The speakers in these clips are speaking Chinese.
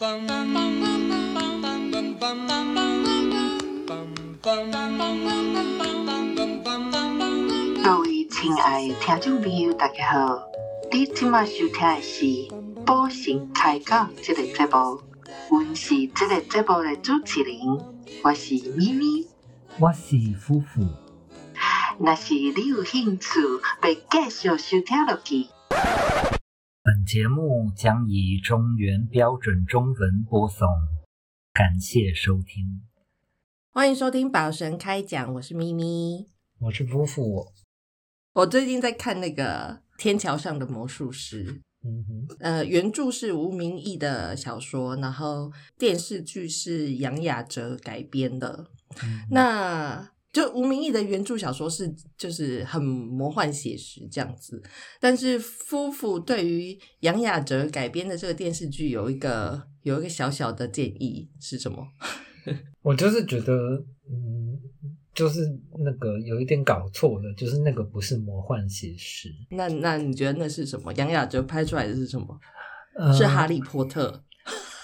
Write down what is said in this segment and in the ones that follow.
各位亲爱的听众朋友，大家好！你今麦收听的是《宝神开讲》这个节目，阮是这个节目的主持人，我是咪咪。我是夫妇。若是你有兴趣要继续收听落去，本节目将以中原标准中文播送，感谢收听。欢迎收听《宝神开讲》，我是咪咪。我是夫妇。我最近在看那个《天桥上的魔术师》，嗯哼，呃，原著是吴明义的小说，然后电视剧是杨雅哲改编的。嗯那就吴明义的原著小说是就是很魔幻写实这样子，但是夫妇对于杨雅哲改编的这个电视剧有一个有一个小小的建议是什么？我就是觉得，嗯，就是那个有一点搞错了，就是那个不是魔幻写实，那那你觉得那是什么？杨雅哲拍出来的是什么？呃是哈利波特。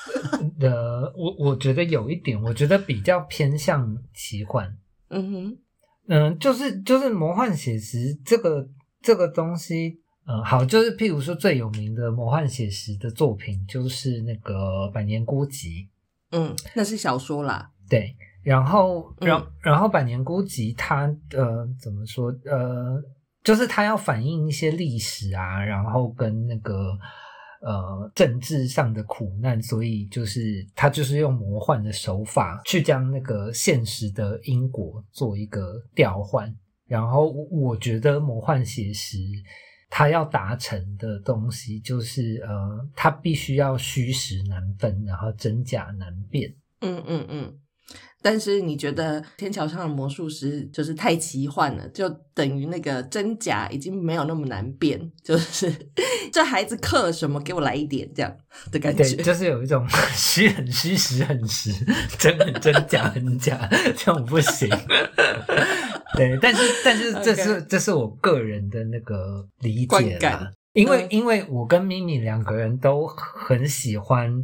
呃，我我觉得有一点，我觉得比较偏向奇幻。嗯哼，嗯，就是就是魔幻写实这个这个东西，嗯，好，就是譬如说最有名的魔幻写实的作品，就是那个《百年孤寂》，嗯，那是小说啦。对，然后然、嗯然后《百年孤寂》它呃怎么说呃，就是它要反映一些历史啊，然后跟那个呃政治上的苦难，所以就是他就是用魔幻的手法去将那个现实的因果做一个调换。然后我我觉得魔幻写实它要达成的东西，就是呃，它必须要虚实难分，然后真假难辨。嗯嗯嗯。但是你觉得《天桥上的魔术师》就是太奇幻了，就等于那个真假已经没有那么难辨，就是这孩子刻了什么，给我来一点这样的感对，觉。就是有一种虚很虚，实很实，真很真，假很假，这种不行。对，但是但是这是这是我个人的那个理解因为嗯因为我跟咪咪两个人都很喜欢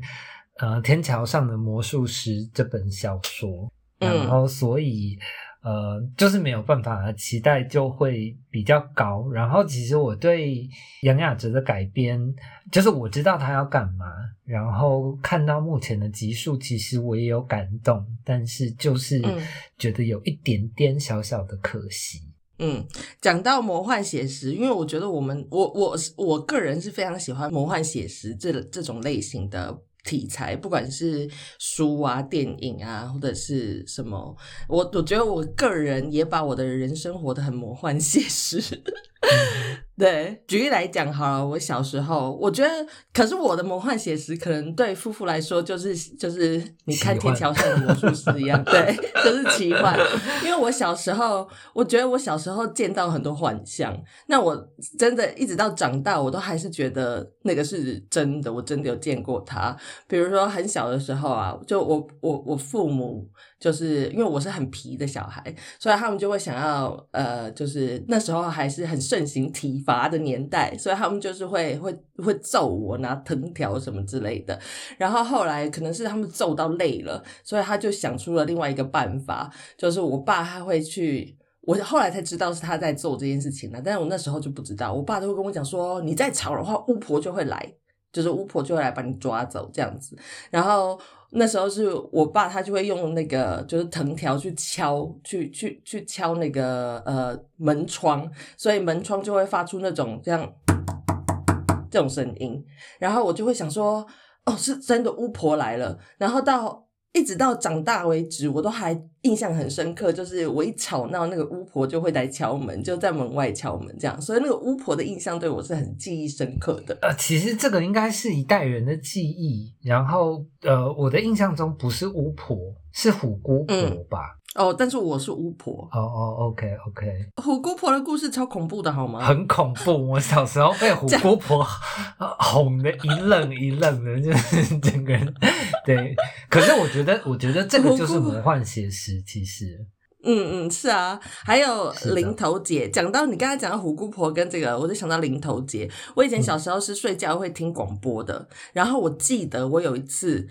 呃《天桥上的魔术师》这本小说，嗯然后所以。呃，就是没有办法，期待就会比较高。然后，其实我对杨雅哲的改编，就是我知道他要干嘛，然后看到目前的集数，其实我也有感动，但是就是嗯觉得有一点点小小的可惜。嗯，讲到魔幻写实，因为我觉得我们我我我个人是非常喜欢魔幻写实这这种类型的题材，不管是书啊、电影啊，或者是什么，我我觉得我个人也把我的人生活得很魔幻 现实。对，举例来讲好了，我小时候我觉得，可是我的魔幻写实可能对夫妇来说就是就是你看天桥上的魔术师一样，对，就是奇幻。因为我小时候，我觉得我小时候见到很多幻象，那我真的一直到长大，我都还是觉得那个是真的，我真的有见过他。比如说很小的时候啊，就我我我父母就是因为我是很皮的小孩，所以他们就会想要呃，就是那时候还是很盛行体罚的年代，所以他们就是会会会揍我，拿藤条什么之类的。然后后来可能是他们揍到累了，所以他就想出了另外一个办法，就是我爸他会去。我后来才知道是他在做这件事情了，但是我那时候就不知道。我爸都会跟我讲说，你再吵的话，巫婆就会来，就是巫婆就会来把你抓走这样子。然后那时候是我爸，他就会用那个就是藤条去敲，去去去敲那个呃门窗，所以门窗就会发出那种这样这种声音。然后我就会想说，哦，是真的巫婆来了。然后到一直到长大为止，我都还印象很深刻，就是我一吵闹，那个巫婆就会来敲门，就在门外敲门这样。所以那个巫婆的印象对我是很记忆深刻的。呃，其实这个应该是一代人的记忆。然后，呃，我的印象中不是巫婆，是虎姑婆嗯吧？哦，但是我是巫婆，哦哦，OK OK，虎姑婆的故事超恐怖的，好吗？很恐怖。我小时候被虎姑婆哄的一愣一愣的，就是 整个人对。可是我觉得，我觉得这个就是魔幻写实，其实。嗯嗯，是啊，还有零头节。讲到你刚才讲到虎姑婆跟这个，我就想到零头节。我以前小时候是睡觉会听广播的，然后我记得我有一次。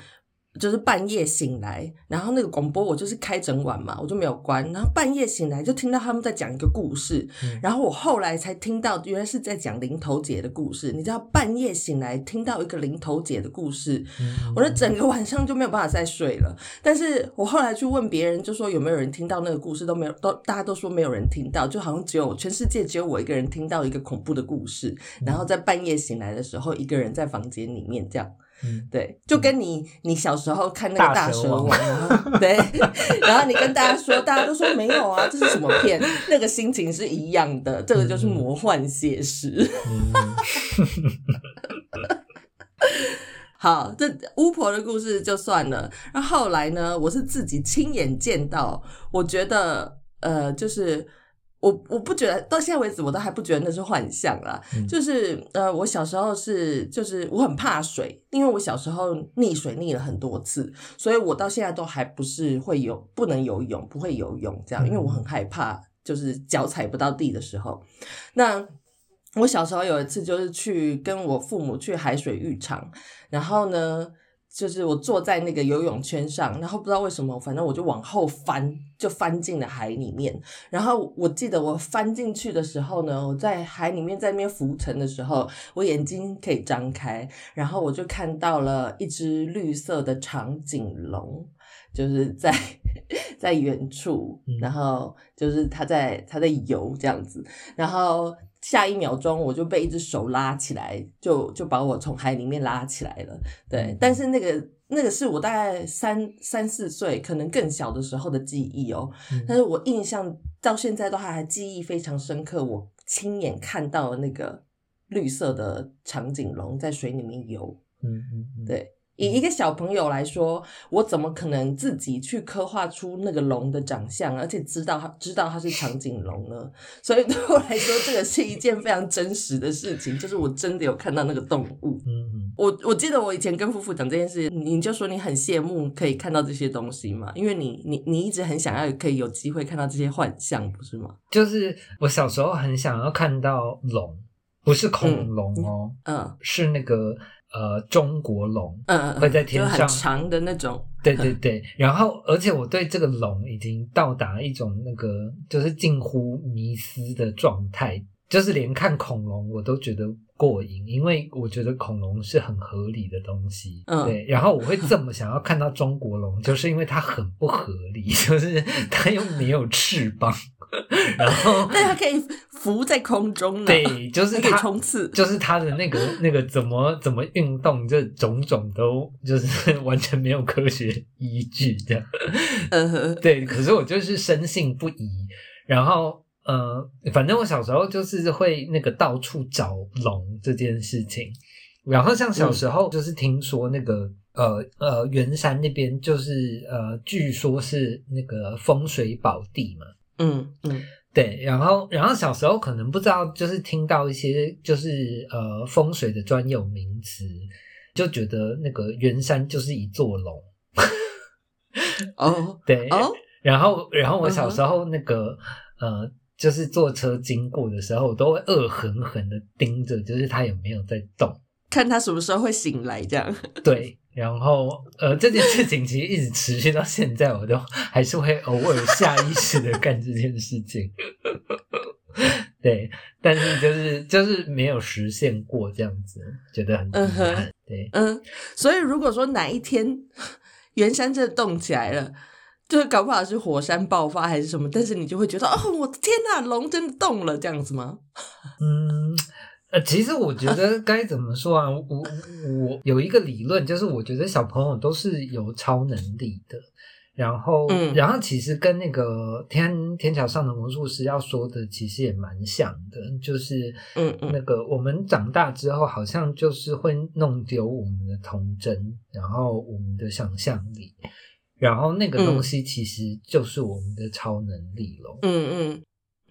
就是半夜醒来，然后那个广播我就是开整晚嘛，我就没有关。然后半夜醒来就听到他们在讲一个故事，嗯然后我后来才听到原来是在讲零头姐的故事。你知道半夜醒来听到一个零头姐的故事，嗯我的整个晚上就没有办法再睡了。但是我后来去问别人，就说有没有人听到那个故事，都没有，都大家都说没有人听到，就好像只有全世界只有我一个人听到一个恐怖的故事，然后在半夜醒来的时候，一个人在房间里面这样。嗯对，就跟你你小时候看那个大大蛇蛇王对，然后你跟大家说，大家都说没有啊，这是什么片？那个心情是一样的，这个就是魔幻写实。嗯 好，这巫婆的故事就算了。然后后来呢，我是自己亲眼见到，我觉得呃，就是我我不觉得到现在为止，我都还不觉得那是幻象啦。嗯就是呃，我小时候是就是我很怕水，因为我小时候溺水溺了很多次，所以我到现在都还不是会游，不能游泳，不会游泳这样，因为我很害怕，就是脚踩不到地的时候。那我小时候有一次就是去跟我父母去海水浴场，然后呢，就是我坐在那个游泳圈上，然后不知道为什么，反正我就往后翻，就翻进了海里面。然后我记得我翻进去的时候呢，我在海里面在那边浮沉的时候，我眼睛可以张开，然后我就看到了一只绿色的长颈龙。就是在 在远处嗯，然后就是它在它在游这样子，然后下一秒钟我就被一只手拉起来，就就把我从海里面拉起来了。对嗯，但是那个那个是我大概三三四岁，可能更小的时候的记忆哦。嗯但是我印象到现在都还还记忆非常深刻，我亲眼看到那个绿色的长颈龙在水里面游。嗯嗯嗯，对，以一个小朋友来说，我怎么可能自己去刻画出那个龙的长相，而且知道它知道它是长颈龙呢？所以对我来说，这个是一件非常真实的事情，就是我真的有看到那个动物。嗯嗯，我我记得我以前跟夫妇讲这件事，你就说你很羡慕可以看到这些东西嘛，因为你你你一直很想要可以有机会看到这些幻象，不是吗？就是我小时候很想要看到龙，不是恐龙哦，嗯是那个呃中国龙。嗯嗯，会在天就很上长的那种。对对对，然后而且我对这个龙已经到达一种那个就是近乎迷思的状态，就是连看恐龙我都觉得过瘾，因为我觉得恐龙是很合理的东西。嗯对，然后我会这么想要看到中国龙，就是因为它很不合理，就是它又没有翅膀，然后但它可以浮在空中呢，对，就是还可以它冲刺。就是它的那个那个怎么怎么运动，这种种都就是完全没有科学依据这样。嗯哼，对，可是我就是深信不疑，然后呃，反正我小时候就是会那个到处找龙这件事情，然后像小时候就是听说那个。呃呃，圆山那边就是呃，据说是那个风水宝地嘛，嗯嗯对，然后然后小时候可能不知道，就是听到一些就是呃风水的专有名词，就觉得那个圆山就是一座龙。哦 对，哦，然后然后我小时候那个、呃，就是坐车经过的时候，我都会恶狠狠的盯着，就是他有没有在动。看他什么时候会醒来，这样。对，然后呃，这件事情其实一直持续到现在，我都还是会偶尔下意识的干这件事情。对，但是就是就是没有实现过这样子，觉得很遗憾。对，嗯，所以如果说哪一天 圆山真的动起来了。就是搞不好是火山爆发还是什么，但是你就会觉得哦，我的天呐，龙真的动了，这样子吗？嗯，呃，其实我觉得该怎么说啊？我我有一个理论，就是我觉得小朋友都是有超能力的。然后，嗯然后其实跟那个天天桥上的魔术师要说的，其实也蛮像的，就是嗯嗯那个我们长大之后，好像就是会弄丢我们的童真，然后我们的想象力，然后那个东西其实就是我们的超能力咯。嗯嗯，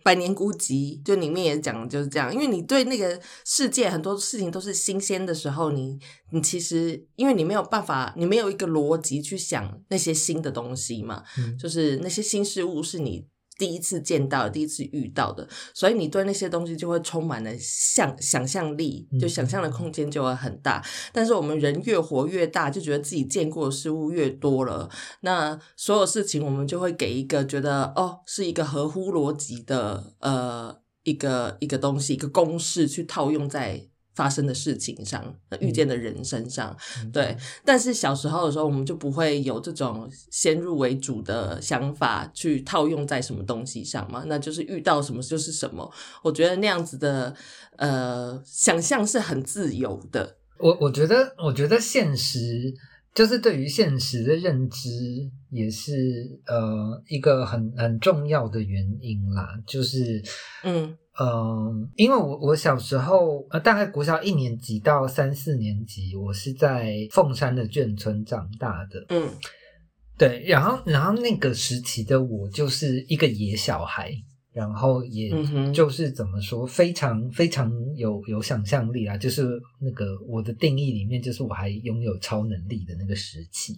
百年孤寂》就里面也讲的就是这样，因为你对那个世界很多事情都是新鲜的时候，你你其实因为你没有办法，你没有一个逻辑去想那些新的东西嘛，嗯就是那些新事物是你第一次见到、第一次遇到的，所以你对那些东西就会充满了想想象力，就想象的空间就会很大。但是我们人越活越大，就觉得自己见过的事物越多了，那所有事情我们就会给一个觉得哦是一个合乎逻辑的呃一个一个东西一个公式去套用在发生的事情上、遇见的人身上。对，但是小时候的时候，我们就不会有这种先入为主的想法去套用在什么东西上嘛，那就是遇到什么就是什么。我觉得那样子的呃想象是很自由的。我我觉得，我觉得现实就是对于现实的认知，也是呃一个很很重要的原因啦。就是，嗯嗯，因为我我小时候呃，大概国小一年级到三四年级，我是在凤山的眷村长大的。嗯对，然后然后那个时期的我就是一个野小孩，然后也就是怎么说，非常非常有有想象力啊，就是那个我的定义里面，就是我还拥有超能力的那个时期。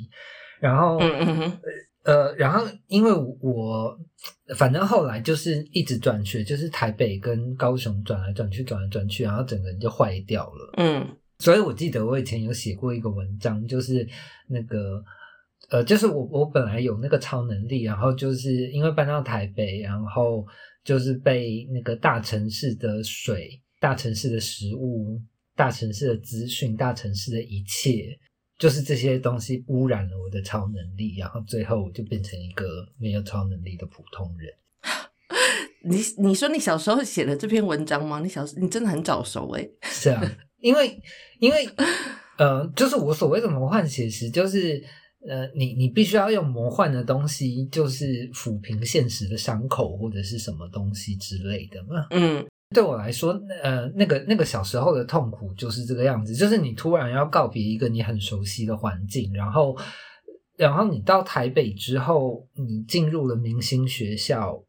然后，嗯嗯哼呃，然后因为我反正后来就是一直转学，就是台北跟高雄转来转去，转来转去，然后整个人就坏掉了。嗯所以我记得我以前有写过一个文章，就是那个呃，就是我我本来有那个超能力，然后就是因为搬到台北，然后就是被那个大城市的水、大城市的食物、大城市的资讯、大城市的一切，就是这些东西污染了我的超能力，然后最后我就变成一个没有超能力的普通人。你你说你小时候写的这篇文章吗？你小时你真的很早熟哎、是啊，因为因为呃，就是我所谓的魔幻写实，就是呃，你你必须要用魔幻的东西，就是抚平现实的伤口或者是什么东西之类的嘛。嗯对我来说，呃，那个那个小时候的痛苦就是这个样子，就是你突然要告别一个你很熟悉的环境，然后然后你到台北之后，你进入了明星学校。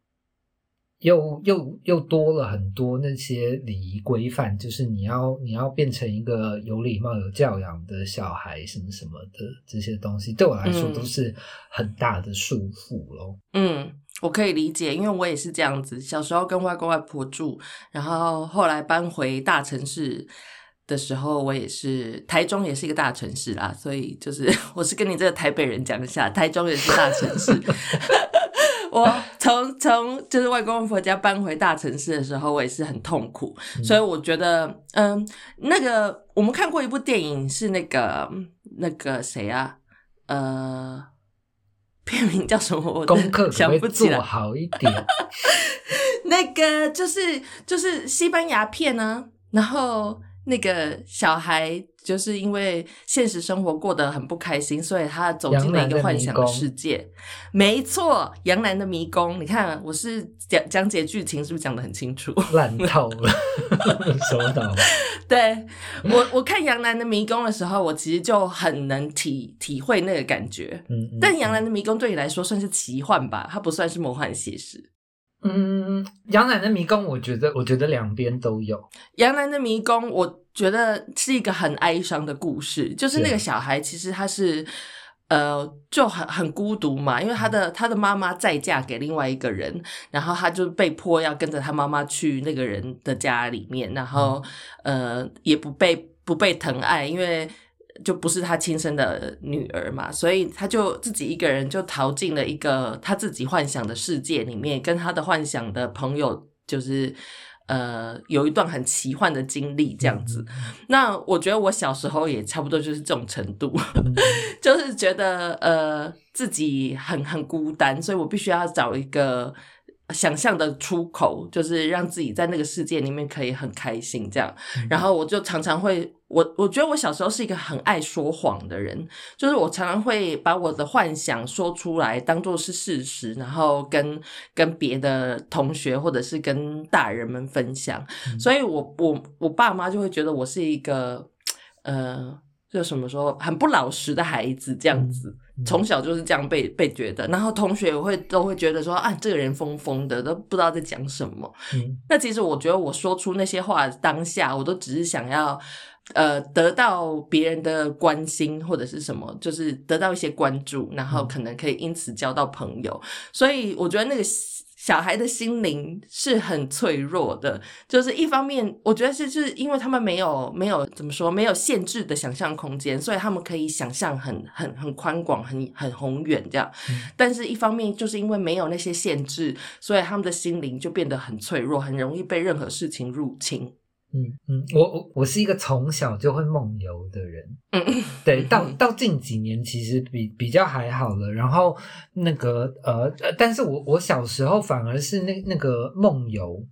又又又多了很多那些礼仪规范，就是你要你要变成一个有礼貌、有教养的小孩，什么什么的这些东西，对我来说嗯都是很大的束缚咯。嗯，我可以理解，因为我也是这样子。小时候跟外公外婆住，然后后来搬回大城市的时候，我也是台中也是一个大城市啦，所以就是 我是跟你这个台北人讲一下，台中也是大城市。我从从就是外公外婆家搬回大城市的时候，我也是很痛苦，所以我觉得，嗯，那个我们看过一部电影，是那个那个谁啊，呃，片名叫什么？我功课想不起来做。好一点？那个就是就是西班牙片呢、然后那个小孩就是因为现实生活过得很不开心，所以他走进了一个幻想的世界。没错，杨澜的迷宫，你看我是讲讲解剧情是不是讲的很清楚？烂透了，收到了。对我我看杨澜的迷宫的时候，我其实就很能体体会那个感觉。嗯，嗯但杨澜的迷宫对你来说算是奇幻吧，它不算是魔幻写实。嗯，杨澜的迷宫，我觉得我觉得两边都有。杨澜的迷宫，我觉得是一个很哀伤的故事，就是那对个小孩其实他是。呃，就很很孤独嘛，因为他的他的妈妈再嫁给另外一个人，然后他就被迫要跟着他妈妈去那个人的家里面，然后呃也不被不被疼爱，因为就不是他亲生的女儿嘛，所以他就自己一个人就逃进了一个他自己幻想的世界里面，跟他的幻想的朋友就是呃有一段很奇幻的经历这样子。那我觉得我小时候也差不多就是这种程度，嗯 就是觉得呃自己很很孤单，所以我必须要找一个想象的出口，就是让自己在那个世界里面可以很开心这样。然后我就常常会，我我觉得我小时候是一个很爱说谎的人，就是我常常会把我的幻想说出来，当做是事实，然后跟跟别的同学或者是跟大人们分享。所以我我我爸妈就会觉得我是一个呃。就什么说很不老实的孩子这样子，从小就是这样被被觉得，然后同学也会都会觉得说啊，这个人疯疯的，都不知道在讲什么。嗯那其实我觉得我说出那些话当下，我都只是想要呃得到别人的关心或者是什么，就是得到一些关注，然后可能可以因此交到朋友。所以我觉得那个小孩的心灵是很脆弱的，就是一方面，我觉得是就是因为他们没有没有怎么说没有限制的想象空间，所以他们可以想象很很很宽广、很很宏远这样。但是，一方面就是因为没有那些限制，所以他们的心灵就变得很脆弱，很容易被任何事情入侵。嗯嗯，我我我是一个从小就会梦游的人，嗯，对，到嗯到近几年其实比比较还好了。然后那个呃，呃但是我我小时候反而是那那个梦游，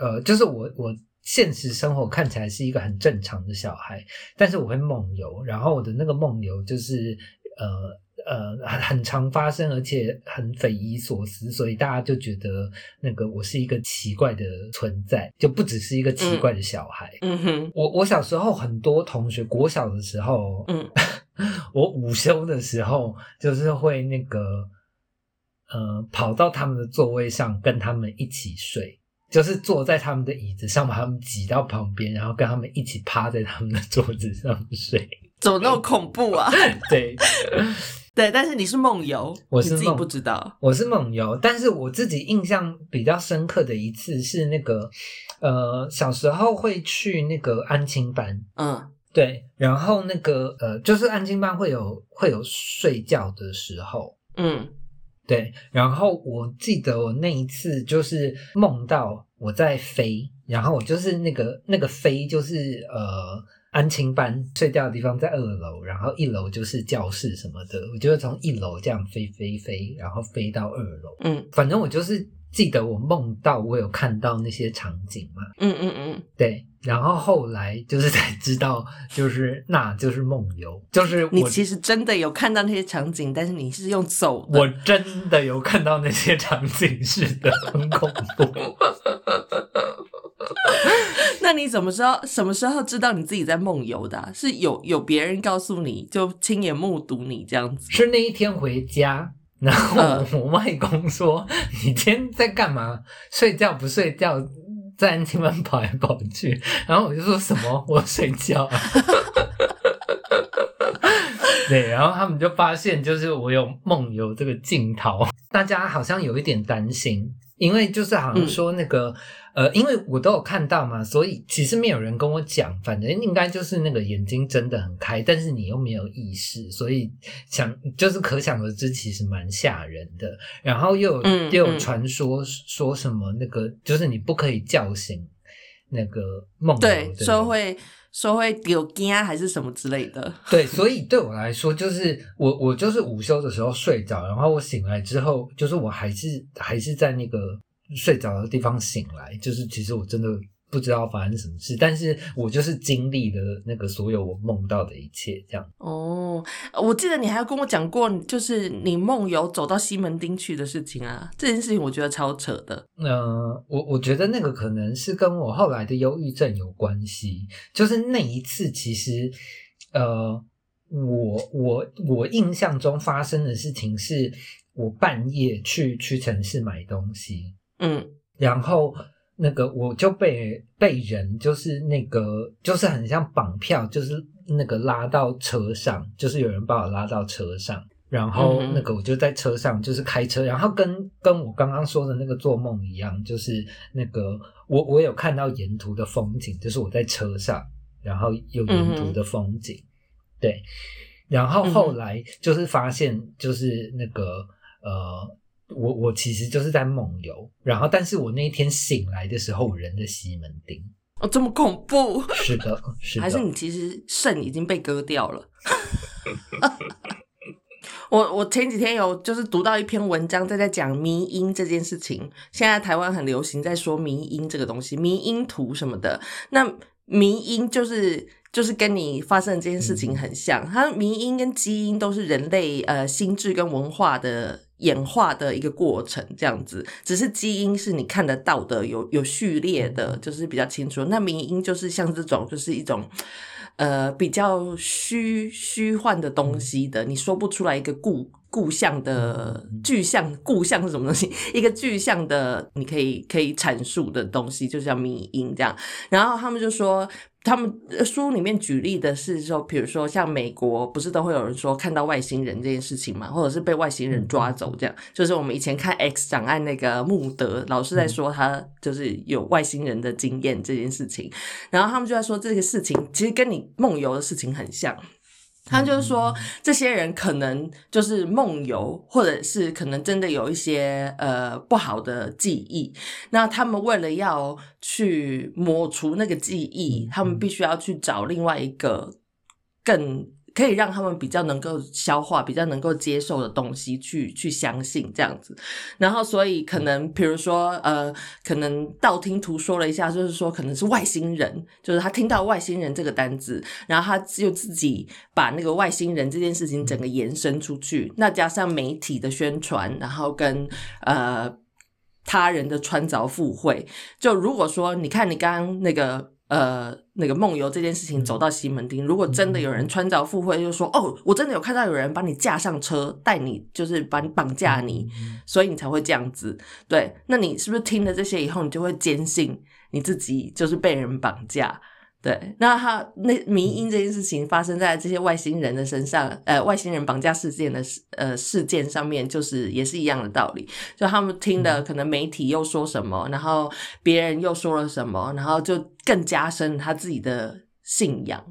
呃，就是我我现实生活看起来是一个很正常的小孩，但是我会梦游，然后我的那个梦游就是呃。呃，很很常发生，而且很匪夷所思，所以大家就觉得那个我是一个奇怪的存在，就不只是一个奇怪的小孩。嗯哼，我我小时候很多同学，国小的时候，嗯，我午休的时候就是会那个，呃，跑到他们的座位上跟他们一起睡，就是坐在他们的椅子上，把他们挤到旁边，然后跟他们一起趴在他们的 桌子上睡。怎么那么恐怖啊？对，对，但是你是梦游，我是梦你自己不知道。我是梦游，但是我自己印象比较深刻的一次是那个，呃，小时候会去那个安亲班，嗯对，然后那个呃，就是安亲班会有会有睡觉的时候，嗯对，然后我记得我那一次就是梦到我在飞，然后我就是那个那个飞就是呃安亲班睡觉的地方在二楼，然后一楼就是教室什么的，我就会从一楼这样飞飞飞，然后飞到二楼，嗯。反正我就是记得我梦到我有看到那些场景嘛，嗯嗯嗯，对，然后后来就是才知道，就是那就是梦游，就是我你其实真的有看到那些场景，但是你是用走的。我真的有看到那些场景，是的，很恐怖。那你怎么知道什么时候知道你自己在梦游的啊、是有有别人告诉你，就亲眼目睹你这样子？是那一天回家，然后嗯我外公说：“你今天在干嘛？睡觉不睡觉？在安亲班跑来跑去。”然后我就说什么：“我睡觉、啊。”对，然后他们就发现，就是我有梦游这个镜头，大家好像有一点担心，因为就是好像说那个、呃，因为我都有看到嘛，所以其实没有人跟我讲，反正应该就是那个眼睛睁得很开，但是你又没有意识，所以想就是可想而知，其实蛮吓人的。然后又有、嗯又有嗯传说说什么那个就是你不可以叫醒那个梦游对，说会说会丢惊还是什么之类的。对，所以对我来说，就是我我就是午休的时候睡着，然后我醒来之后，就是我还是还是在那个睡着的地方醒来，就是其实我真的不知道发生什么事，但是我就是经历了那个所有我梦到的一切，这样。哦，我记得你还有跟我讲过，就是你梦游走到西门町去的事情啊，这件事情我觉得超扯的。呃，我我觉得那个可能是跟我后来的忧郁症有关系，就是那一次其实，呃，我我我印象中发生的事情是我半夜去屈臣氏买东西，嗯。然后那个我就被被人就是那个就是很像绑票，就是那个拉到车上，就是有人把我拉到车上，然后那个我就在车上就是开车，然后跟跟我刚刚说的那个做梦一样，就是那个我我有看到沿途的风景，就是我在车上，然后有沿途的风景，对，然后后来就是发现就是那个呃。我我其实就是在梦游，然后但是我那一天醒来的时候，我人在西门町。哦，这么恐怖，是的，是的，还是你其实肾已经被割掉了？我我前几天有就是读到一篇文章，在在讲迷音这件事情。现在台湾很流行在说迷音这个东西，迷音图什么的。那迷音就是就是跟你发生的这件事情很像，它迷因跟基因都是人类呃心智跟文化的演化的一个过程，这样子。只是基因是你看得到的，有有序列的，就是比较清楚。那迷因就是像这种，就是一种。呃比较虚虚幻的东西的，你说不出来一个故故象的具象，故象是什么东西？一个具象的你可以可以阐述的东西，就叫迷音这样。然后他们就说。他们书里面举例的是说，比如说像美国，不是都会有人说看到外星人这件事情嘛，或者是被外星人抓走这样。就是我们以前看《X 档案》那个穆德老是在说他就是有外星人的经验这件事情，然后他们就在说这个事情其实跟你梦游的事情很像。他就是说，这些人可能就是梦游，或者是可能真的有一些呃不好的记忆。那他们为了要去抹除那个记忆，他们必须要去找另外一个更。可以让他们比较能够消化、比较能够接受的东西去去相信这样子，然后所以可能比如说呃，可能道听途说了一下，就是说可能是外星人，就是他听到外星人这个单字，然后他就自己把那个外星人这件事情整个延伸出去，那加上媒体的宣传，然后跟呃他人的穿凿附会，就如果说你看你刚刚那个。呃，那个梦游这件事情走到西门町，如果真的有人穿凿附会，就说哦，我真的有看到有人把你架上车，带你就是把你绑架你，所以你才会这样子。对，那你是不是听了这些以后，你就会坚信你自己就是被人绑架？对，那他那迷因这件事情发生在这些外星人的身上，呃，外星人绑架事件的事呃事件上面，就是也是一样的道理。就他们听的，可能媒体又说什么，然后别人又说了什么，然后就更加深他自己的信仰，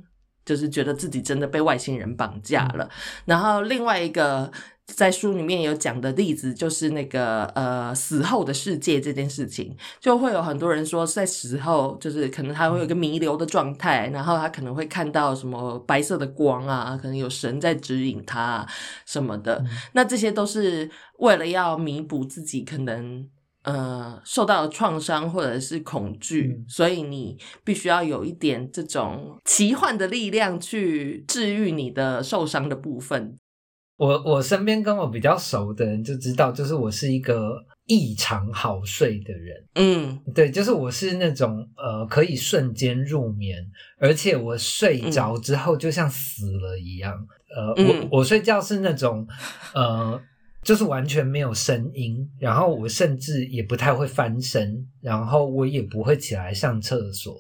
就是觉得自己真的被外星人绑架了。然后另外一个。在书里面有讲的例子，就是那个呃死后的世界这件事情，就会有很多人说，在死后就是可能他会有一个弥留的状态，然后他可能会看到什么白色的光啊，可能有神在指引他什么的。那这些都是为了要弥补自己可能呃受到创伤或者是恐惧，所以你必须要有一点这种奇幻的力量去治愈你的受伤的部分。我我身边跟我比较熟的人就知道，就是我是一个异常好睡的人。嗯，对，就是我是那种呃可以瞬间入眠，而且我睡着之后就像死了一样。呃，我我睡觉是那种呃，就是完全没有声音，然后我甚至也不太会翻身，然后我也不会起来上厕所，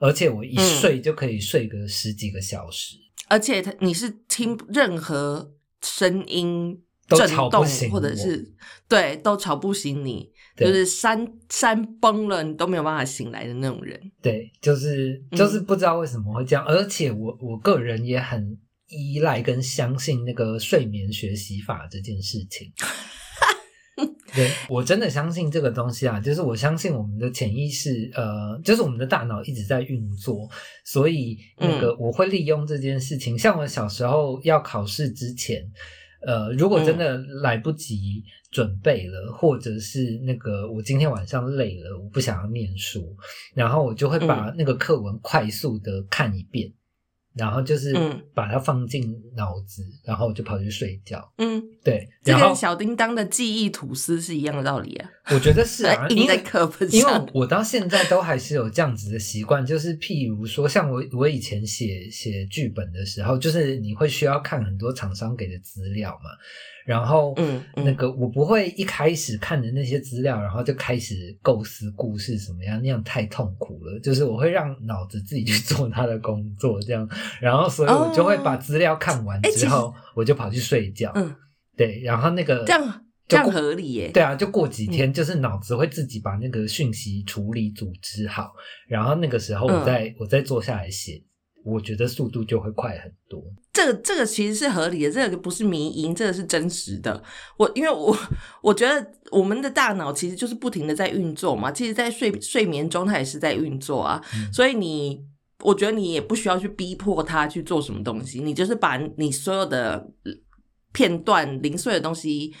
而且我一睡就可以睡个十几个小时。而且他你是听任何。声音震动，或者是对，都吵不醒你，就是山山崩了，你都没有办法醒来的那种人。对，就是就是不知道为什么会这样，而且我我个人也很依赖跟相信那个睡眠学习法这件事情。对我真的相信这个东西啊，就是我相信我们的潜意识，呃，就是我们的大脑一直在运作，所以那个我会利用这件事情。像我小时候要考试之前，呃，如果真的来不及准备了，或者是那个我今天晚上累了，我不想要念书，然后我就会把那个课文快速的看一遍。然后就是把它放进脑子，然后就跑去睡觉。嗯，对，这跟小叮当的记忆吐司是一样的道理啊。我觉得是啊，印在课本上。因为我到现在都还是有这样子的习惯，就是譬如说，像我我以前写写剧本的时候，就是你会需要看很多厂商给的资料嘛。然后，嗯，那个我不会一开始看的那些资料，然后就开始构思故事什么样，那样太痛苦了。就是我会让脑子自己去做他的工作，这样。然后，所以我就会把资料看完之后，我就跑去睡觉。嗯，对。然后那个这样这样合理耶？对啊，就过几天，就是脑子会自己把那个讯息处理组织好，然后那个时候我再我再坐下来写。我觉得速度就会快很多。这个这个其实是合理的，这个不是迷因，这个是真实的。我因为我我觉得我们的大脑其实就是不停的在运作嘛，其实，在睡睡眠中它也是在运作啊。所以你，我觉得你也不需要去逼迫他去做什么东西，你就是把你所有的片段零碎的东西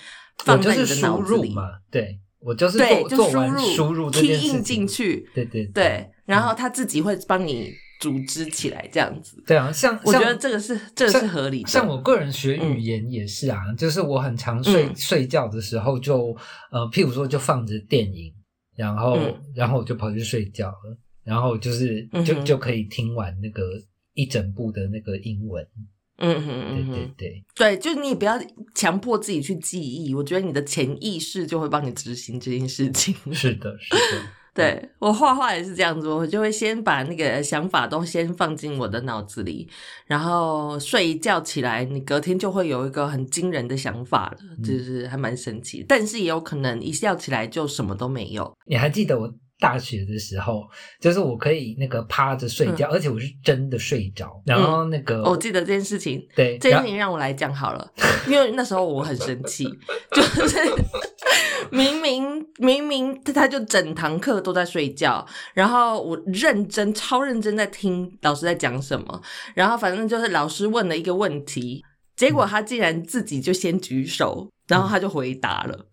放在你的脑子里。嘛。对，我就是对，就输入输入，key 印进去，对对对，然后他自己会帮你。组织起来这样子，对啊，像我觉得这个是这个是合理的。像我个人学语言也是啊，就是我很常睡睡觉的时候就呃，譬如说就放着电影，然后然后我就跑去睡觉了，然后就是就就可以听完那个一整部的那个英文。嗯哼嗯对哼，对对，对，就你也不要强迫自己去记忆，我觉得你的潜意识就会帮你执行这件事情。是的，是的。对我画画也是这样子，我就会先把那个想法都先放进我的脑子里，然后睡一觉起来，你隔天就会有一个很惊人的想法了，就是还蛮神奇。但是也有可能一觉起来就什么都没有。你还记得我大学的时候，就是我可以那个趴着睡觉，而且我是真的睡着，然后那个、我记得这件事情，对，这件事情让我来讲好了，因为那时候我很生气，就是 明明明明他就整堂课都在睡觉，然后我认真超认真在听老师在讲什么，然后反正就是老师问了一个问题，结果他竟然自己就先举手，然后他就回答了。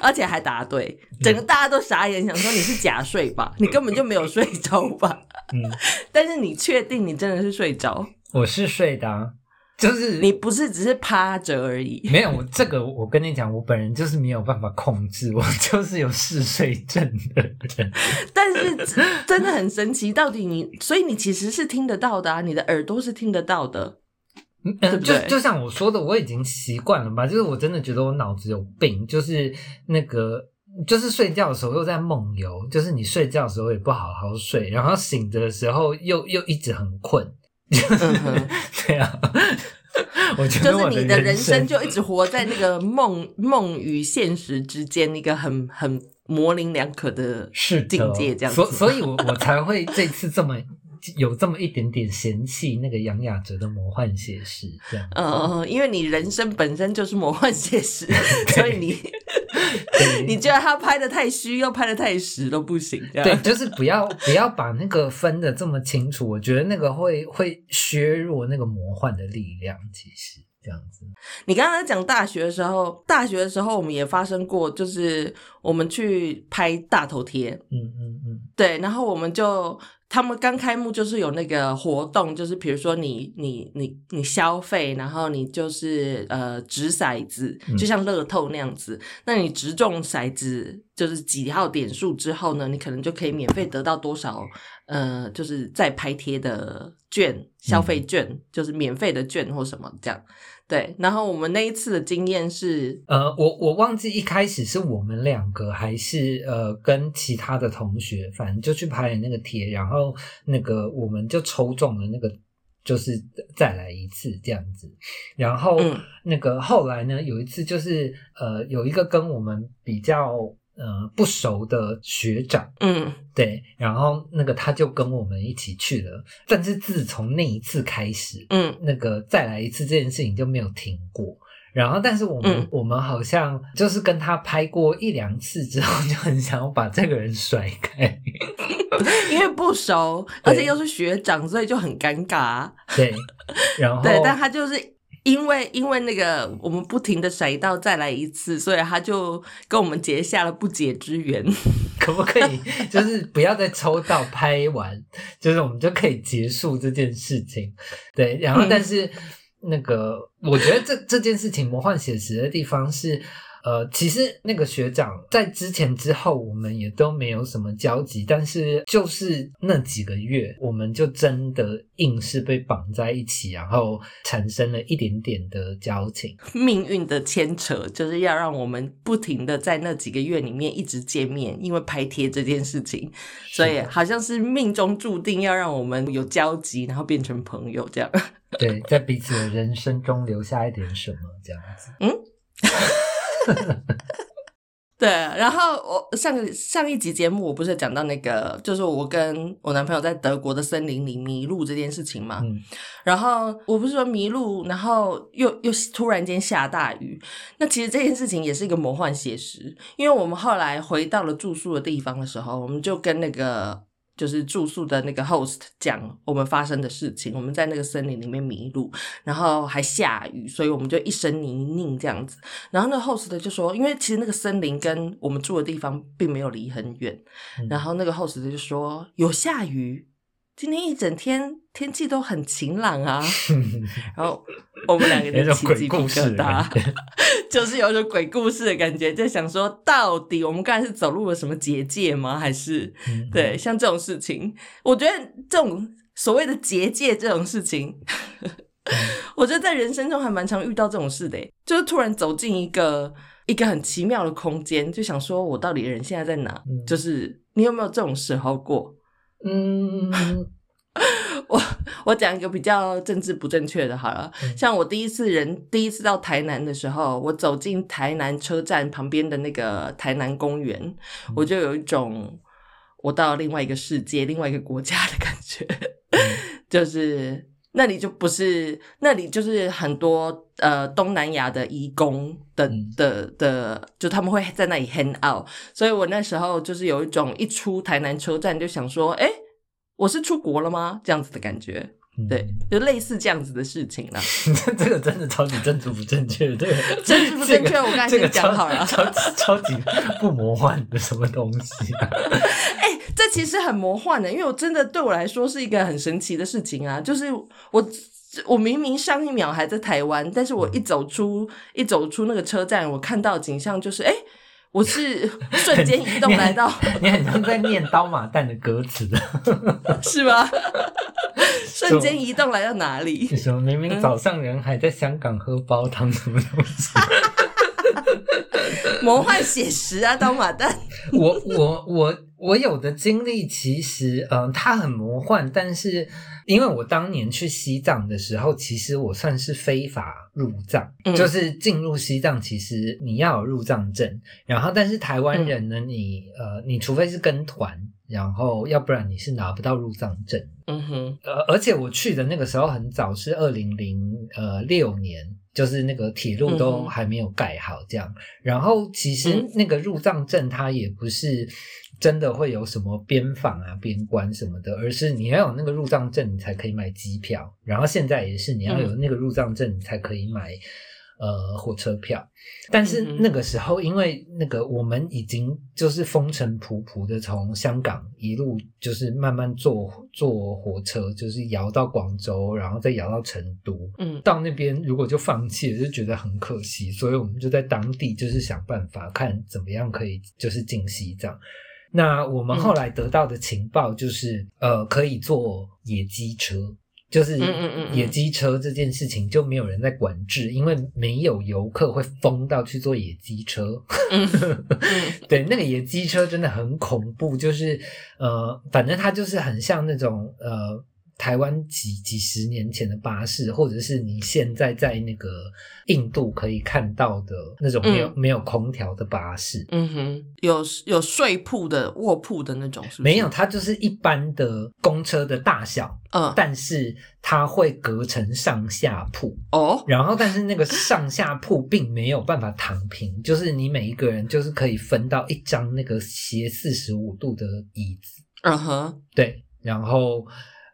而且还答对，整个大家都傻眼，想说你是假睡吧？你根本就没有睡着吧？嗯，但是你确定你真的是睡着？我是睡的、啊，就是你不是只是趴着而已。没有我这个，我跟你讲，我本人就是没有办法控制，我就是有嗜睡症的人。但是真真的很神奇，到底你，所以你其实是听得到的啊，你的耳朵是听得到的。嗯，就就像我说的，我已经习惯了吧。就是我真的觉得我脑子有病，就是那个，就是睡觉的时候又在梦游，就是你睡觉的时候也不好好睡，然后醒着的时候又又一直很困。嗯哼，对啊，我觉就是得你的人生生就一直活在那个梦梦与现实之间，一个很很模棱两可的境界，这样子。所所以我，我才会这次这么有这么一点点嫌弃那个杨雅哲的魔幻写实这样嗯。嗯，因为你人生本身就是魔幻写实，所以你对你觉得他拍的太虚，又拍的太实都不行，这样对，就是不要不要把那个分的这么清楚，我觉得那个会会削弱那个魔幻的力量。其实这样子，你刚刚讲大学的时候，大学的时候我们也发生过，就是我们去拍大头贴，嗯嗯嗯，对，然后我们就他们刚开幕就是有那个活动，就是比如说你你你你消费，然后你就是呃掷骰子，就像乐透那样子，那你掷中骰子就是几号点数之后呢，你可能就可以免费得到多少呃，就是在拍贴的券、消费券，就是免费的券或什么这样。对，然后我们那一次的经验是，呃，我我忘记一开始是我们两个还是呃跟其他的同学，反正就去拍了那个贴，然后那个我们就抽中了那个。就是再来一次这样子，然后嗯那个后来呢，有一次就是呃有一个跟我们比较呃不熟的学长，嗯对，然后那个他就跟我们一起去了，但是自从那一次开始，嗯那个再来一次这件事情就没有停过。然后，但是我们、嗯我们好像就是跟他拍过一两次之后，就很想要把这个人甩开。因为不熟，而且又是学长，所以就很尴尬。对，然后对，但他就是因为因为那个我们不停的甩到再来一次，所以他就跟我们结下了不解之缘。可不可以就是不要再抽到拍完，就是我们就可以结束这件事情。对，然后 但是那个我觉得这这件事情魔幻写实的地方是。呃，其实那个学长在之前之后，我们也都没有什么交集，但是就是那几个月，我们就真的硬是被绑在一起，然后产生了一点点的交情。命运的牵扯就是要让我们不停的在那几个月里面一直见面，因为拍贴这件事情，所以好像是命中注定要让我们有交集，然后变成朋友这样。对，在彼此的人生中留下一点什么，这样子。对，然后我上个上一集节目我不是讲到那个，就是我跟我男朋友在德国的森林里迷路这件事情嘛。嗯然后我不是说迷路，然后又又突然间下大雨。那其实这件事情也是一个魔幻写实，因为我们后来回到了住宿的地方的时候，我们就跟那个就是住宿的那个 host 讲我们发生的事情。我们在那个森林里面迷路，然后还下雨，所以我们就一身泥泞这样子。然后那 host 就说，因为其实那个森林跟我们住的地方并没有离很远，嗯然后那个 host 就说有下雨，今天一整天天气都很晴朗啊。然后我们两个有一种鬼就起鸡皮故事的疙瘩，就是有一种鬼故事的感觉，就想说到底我们刚才是走入了什么结界吗？还是嗯对像这种事情，我觉得这种所谓的结界这种事情，我觉得在人生中还蛮常遇到这种事的欸，就是突然走进一个一个很奇妙的空间，就想说我到底人现在在哪？嗯就是你有没有这种时候过？嗯，我我讲一个比较政治不正确的好了，嗯。像我第一次人第一次到台南的时候，我走进台南车站旁边的那个台南公园，嗯我就有一种我到另外一个世界、另外一个国家的感觉，就是那里就不是那里就是很多呃东南亚的移工的嗯的的，就他们会在那里 hang out，所以我那时候就是有一种一出台南车站就想说，哎、我是出国了吗？这样子的感觉，嗯对，就类似这样子的事情啦。这个真的超级政治不正确，这个 政治不正确我刚才讲好了超超超级不魔幻的什么东西啊？哎、这其实很魔幻的，因为我真的对我来说是一个很神奇的事情啊！就是我我明明上一秒还在台湾，但是我一走出一走出那个车站，我看到景象就是，哎、我是 瞬间移动来到，你很像在念刀马旦的歌词，是吗？瞬间移动来到哪里？什么明明早上人还在香港喝煲汤，什么东西？魔幻写实啊，刀马旦。我我我我有的经历其实，嗯、它很魔幻，但是因为我当年去西藏的时候，其实我算是非法入藏，嗯。就是进入西藏，其实你要有入藏证，然后但是台湾人呢，你呃，你除非是跟团，然后要不然你是拿不到入藏证。嗯哼，呃，而且我去的那个时候很早，是二零零呃六年，就是那个铁路都还没有盖好这样。然后其实嗯。那个入藏证它也不是真的会有什么边防啊、边关什么的，而是你要有那个入藏证，你才可以买机票。然后现在也是你要有那个入藏证，你才可以买。呃，火车票，但是那个时候，因为那个我们已经就是风尘仆仆的从香港一路就是慢慢坐坐火车，就是摇到广州，然后再摇到成都，嗯到那边如果就放弃了，就觉得很可惜，所以我们就在当地就是想办法看怎么样可以就是进西藏。那我们后来得到的情报就是，呃，可以坐野鸡车，就是野鸡车这件事情就没有人在管制，因为没有游客会疯到去坐野鸡车。对，那个野鸡车真的很恐怖，就是呃，反正它就是很像那种呃。台湾几几十年前的巴士，或者是你现在在那个印度可以看到的那种没有、嗯。没有空调的巴士，嗯哼，有有睡铺的、卧铺的那种，是不是？没有，，它就是一般的公车的大小，嗯，但是它会隔成上下铺，哦，然后但是那个上下铺并没有办法躺平，就是你每一个人就是可以分到一张那个斜四十五度的椅子，嗯哼，对，然后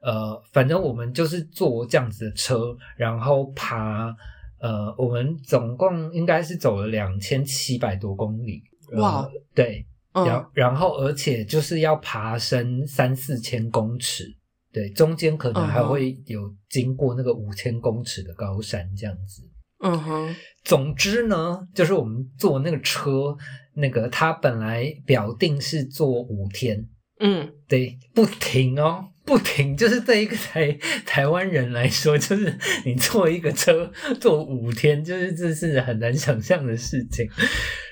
呃，反正我们就是坐这样子的车，然后爬，呃，我们总共应该是走了两千七百多公里，呃哇，对，然嗯然后而且就是要爬升三四千公尺，对，中间可能还会有经过那个五千公尺的高山这样子。嗯哼，总之呢，就是我们坐那个车，那个它本来表定是坐五天，嗯，对，不停哦，不停，就是对一个台 台湾人来说，就是你坐一个车坐五天，就是这是很难想象的事情。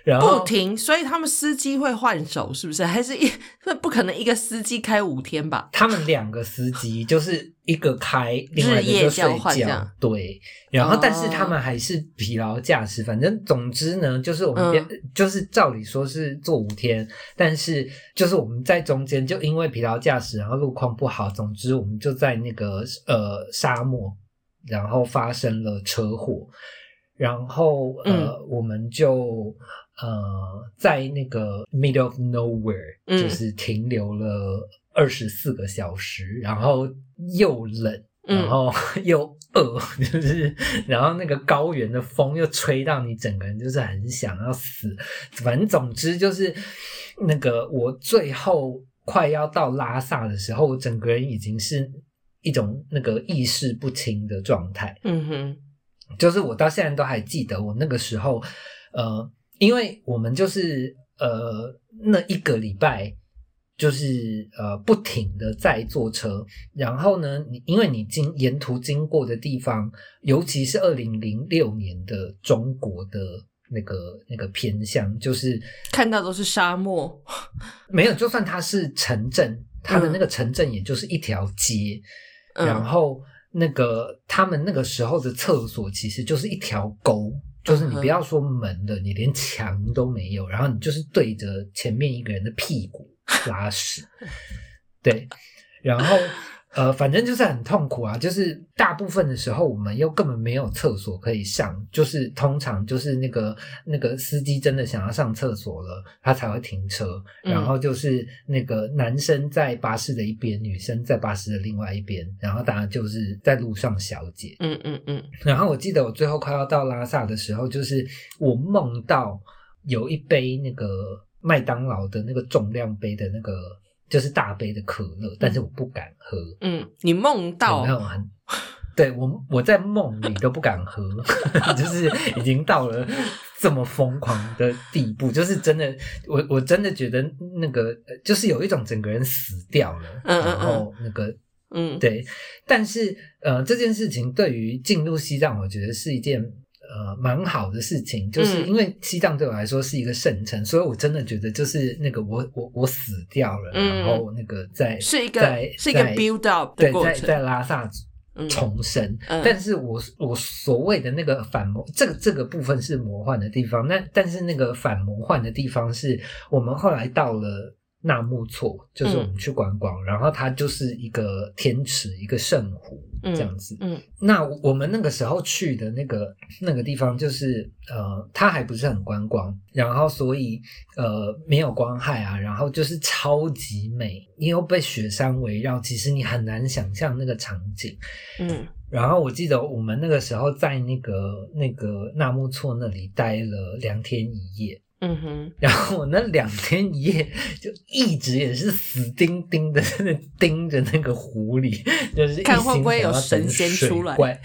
然后不停，所以他们司机会换手，是不是？还是一不 不可能一个司机开五天吧？他们两个司机就是一个开，另外一个对。然后，但是哦他们还是疲劳驾驶。反正总之呢，就是我们嗯、就是照理说是坐五天，但是就是我们在中间就因为疲劳驾驶，然后路况不好，总之我们就在那个呃沙漠，然后发生了车祸。然后呃，嗯我们就呃在那个 middle of nowhere，、嗯。就是停留了二十四个小时，然后又冷，嗯。然后又饿，就是然后那个高原的风又吹到你整个人就是很想要死，反正总之就是那个我最后快要到拉萨的时候，我整个人已经是一种那个意识不清的状态。嗯哼，就是我到现在都还记得，我那个时候，呃，因为我们就是呃那一个礼拜就是呃不停的在坐车，然后呢，你因为你经沿途经过的地方，尤其是二零零六年的中国的那个那个偏向，就是看到都是沙漠，没有，就算它是城镇，它的那个城镇也就是一条街，嗯。然后那个他们那个时候的厕所其实就是一条沟，就是你不要说门的，你连墙都没有，然后你就是对着前面一个人的屁股拉屎，对，然后呃，反正就是很痛苦啊，就是大部分的时候我们又根本没有厕所可以上，就是通常就是那个那个司机真的想要上厕所了，他才会停车，嗯然后就是那个男生在巴士的一边，女生在巴士的另外一边，然后大家就是在路上小姐。嗯嗯嗯然后我记得我最后快要到拉萨的时候，就是我梦到有一杯那个麦当劳的那个重量杯的那个，就是大杯的可乐，但是我不敢喝。嗯，你梦有到没有很？对我，我在梦里都不敢喝，就是已经到了这么疯狂的地步，就是真的，我我真的觉得那个，呃就是有一种整个人死掉了，嗯嗯嗯然后那个嗯对，但是呃，这件事情对于进入西藏，我觉得是一件呃蛮好的事情，就是嗯。因为西藏对我来说是一个圣城，所以我真的觉得就是那个我我我死掉了，嗯。然后那个在是一个在是一个 build up 的对，在在拉萨嗯。重生，嗯。但是我我所谓的那个反魔，这个这个部分是魔幻的地方，那但是那个反魔幻的地方是我们后来到了。纳木错就是我们去观光，然后它就是一个天池，一个圣湖嗯这样子。嗯那我们那个时候去的那个那个地方，就是呃，它还不是很观光，然后所以呃没有光害啊，然后就是超级美，你又被雪山围绕，其实你很难想象那个场景。嗯然后我记得我们那个时候在那个那个纳木错那里待了两天一夜，嗯哼，然后我那两天一夜就一直也是死盯盯的在那盯着那个湖里，就是看会不会有神仙出来。怪。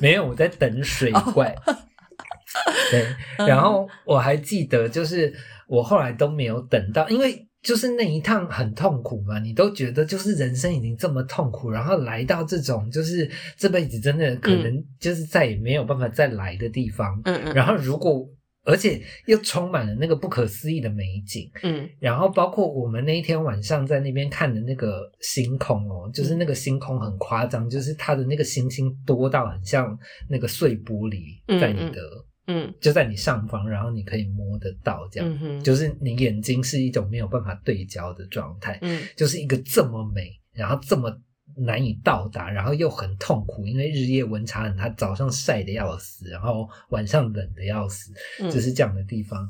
没有，我在等水怪。对，嗯然后我还记得，就是我后来都没有等到，因为就是那一趟很痛苦嘛，你都觉得就是人生已经这么痛苦，然后来到这种就是这辈子真的可能就是再也没有办法再来的地方，嗯嗯。然后如果而且又充满了那个不可思议的美景，嗯。然后包括我们那一天晚上在那边看的那个星空哦，就是那个星空很夸张，就是它的那个星星多到很像那个碎玻璃在你的、嗯。就在你上方，然后你可以摸得到，这样、嗯，就是你眼睛是一种没有办法对焦的状态，嗯。就是一个这么美，然后这么难以到达，然后又很痛苦，因为日夜温差很大，早上晒的要死，然后晚上冷的要死，嗯就是这样的地方。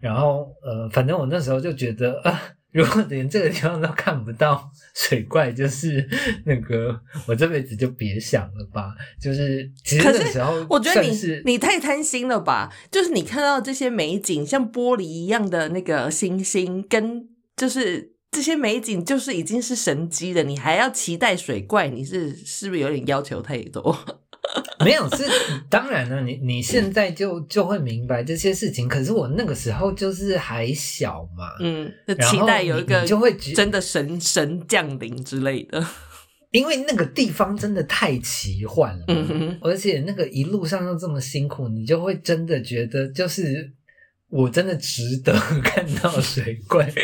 然后呃，反正我那时候就觉得啊，如果连这个地方都看不到水怪，就是那个我这辈子就别想了吧。就是其实那时候我觉得你是你太贪心了吧？就是你看到这些美景，像玻璃一样的那个星星，跟就是这些美景，就是已经是神机了，你还要期待水怪，你是是不是有点要求太多？没有是当然了，你你现在就就会明白这些事情。可是我那个时候就是还小嘛，嗯，就期待有一你个就会真的神神降临之类的。因为那个地方真的太奇幻了，嗯而且那个一路上又这么辛苦，你就会真的觉得，就是我真的值得看到水怪。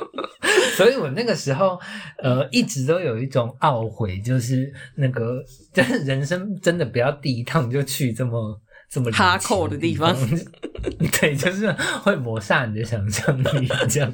所以我那个时候，呃，一直都有一种懊悔，就是那个，就是人生真的不要第一趟就去这么这么离奇 Hardcore 的地方。对，就是会抹杀你的想象力，这样。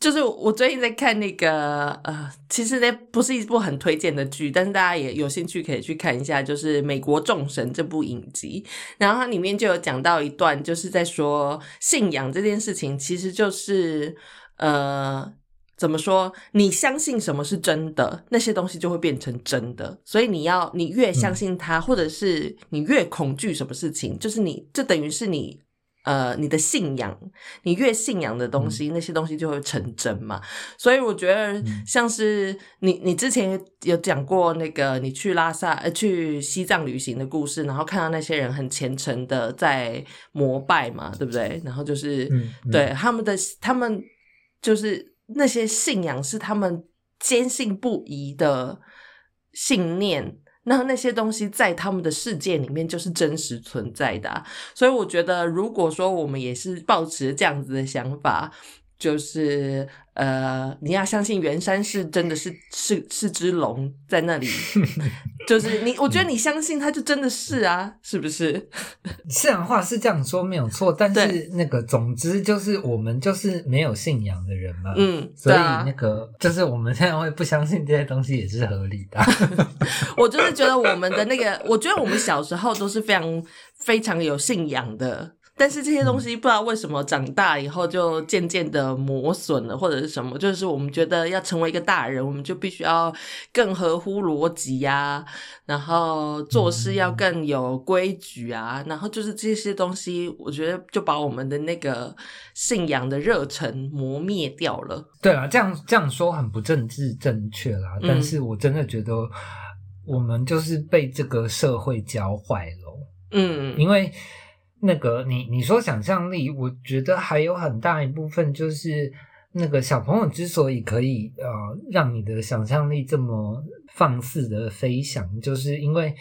就是我最近在看那个呃，其实那不是一部很推荐的剧，但是大家也有兴趣可以去看一下，就是《美国众神》这部影集。然后它里面就有讲到一段，就是在说信仰这件事情，其实就是呃。怎么说？你相信什么是真的，那些东西就会变成真的。所以你要，你越相信它，或者是你越恐惧什么事情，就是你，这等于是你，呃，你的信仰，你越信仰的东西，那些东西就会成真嘛。所以我觉得，像是你，你之前有讲过那个你去拉萨，呃，去西藏旅行的故事，然后看到那些人很虔诚的在膜拜嘛，对不对？然后就是，嗯嗯对他们的他们。就是那些信仰是他们坚信不疑的信念。那那些东西在他们的世界里面就是真实存在的、所以我觉得，如果说我们也是抱持这样子的想法，就是呃，你要相信圆山是真的是是是只龙在那里，就是你，我觉得你相信他就真的是啊，是不是？自然话是这样说没有错，但是那个总之就是我们就是没有信仰的人嘛，嗯，所以那个就是我们现在会不相信这些东西也是合理的。我就是觉得我们的那个，我觉得我们小时候都是非常非常有信仰的，但是这些东西不知道为什么长大以后就渐渐的磨损了，或者是什么，就是我们觉得要成为一个大人，我们就必须要更合乎逻辑呀，然后做事要更有规矩啊，然后就是这些东西，我觉得就把我们的那个信仰的热忱磨灭掉了。对啊，这样这样说很不政治正确啦，嗯。但是我真的觉得我们就是被这个社会教坏了，嗯。因为那个你你说想象力，我觉得还有很大一部分就是那个小朋友之所以可以呃让你的想象力这么放肆的飞翔，就是因为。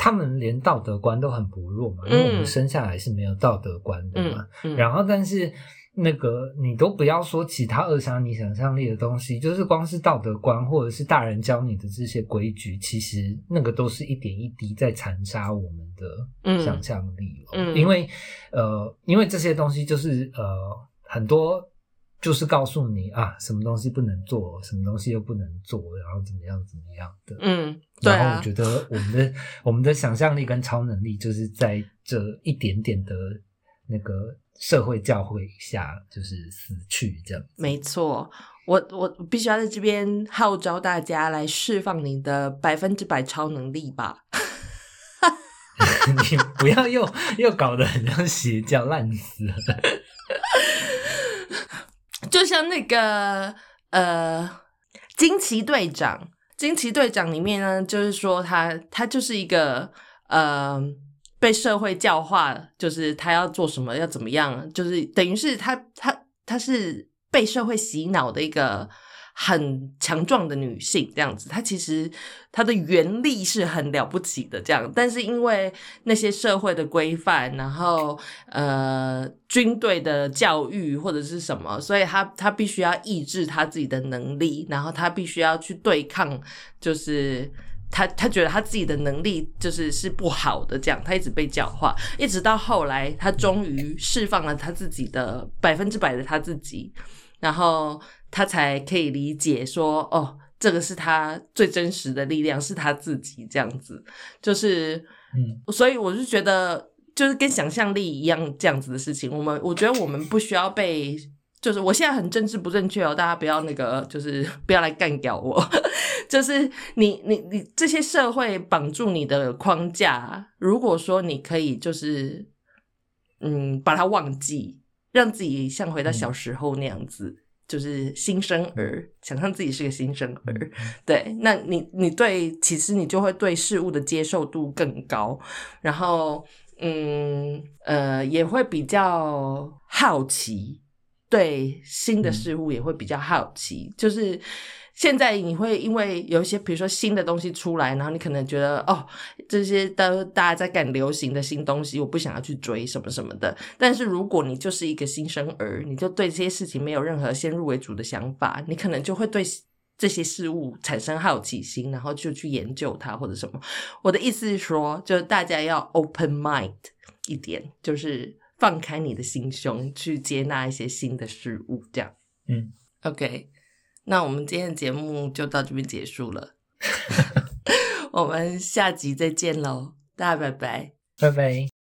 他们连道德观都很薄弱嘛，因为我们嗯生下来是没有道德观的嘛。嗯嗯，然后，但是那个你都不要说其他扼杀你想象力的东西，就是光是道德观或者是大人教你的这些规矩，其实那个都是一点一滴在残杀我们的想象力、哦嗯嗯因为呃，因为这些东西就是呃很多。就是告诉你啊，什么东西不能做，什么东西又不能做，然后怎么样怎么样的。嗯，对啊然后我，觉得我们的我们的想象力跟超能力，就是在这一点点的那个社会教诲下，就是死去这样子。没错，我我必须要在这边号召大家来释放你的百分之百超能力吧。你不要又又搞得很像邪教，烂死了。就像那个呃，惊奇队长，惊奇队长里面呢，就是说他他就是一个呃被社会教化，就是他要做什么要怎么样，就是等于是他他他是被社会洗脑的一个。很强壮的女性这样子，她其实她的原力是很了不起的这样，但是因为那些社会的规范，然后呃军队的教育或者是什么，所以她她必须要抑制她自己的能力，然后她必须要去对抗，就是。她她觉得他自己的能力就是是不好的，这样他一直被教化，一直到后来，他终于释放了他自己的百分之百的他自己，然后他才可以理解说，哦，这个是他最真实的力量，是他自己这样子，就是，嗯，所以我是觉得，就是跟想象力一样这样子的事情，我们我觉得我们不需要被，就是我现在很政治不正确哦，大家不要那个，就是 不要来干掉我，就是你你你这些社会绑住你的框架，如果说你可以就是，嗯，把它忘记，让自己像回到小时候那样子。就是新生儿，想象自己是个新生儿，对，那你你对其实你就会对事物的接受度更高，然后嗯呃也会比较好奇，对新的事物也会比较好奇，就是。现在你会因为有一些，比如说新的东西出来，然后你可能觉得哦，这些都大家在赶流行的新东西，我不想要去追什么什么的。但是如果你就是一个新生儿，你就对这些事情没有任何先入为主的想法，你可能就会对这些事物产生好奇心，然后就去研究它或者什么。我的意思是说，就是大家要 open mind 一点，就是放开你的心胸，去接纳一些新的事物，这样。嗯，OK。那我们今天的节目就到这边结束了，我们下集再见喽，大家拜拜，拜拜。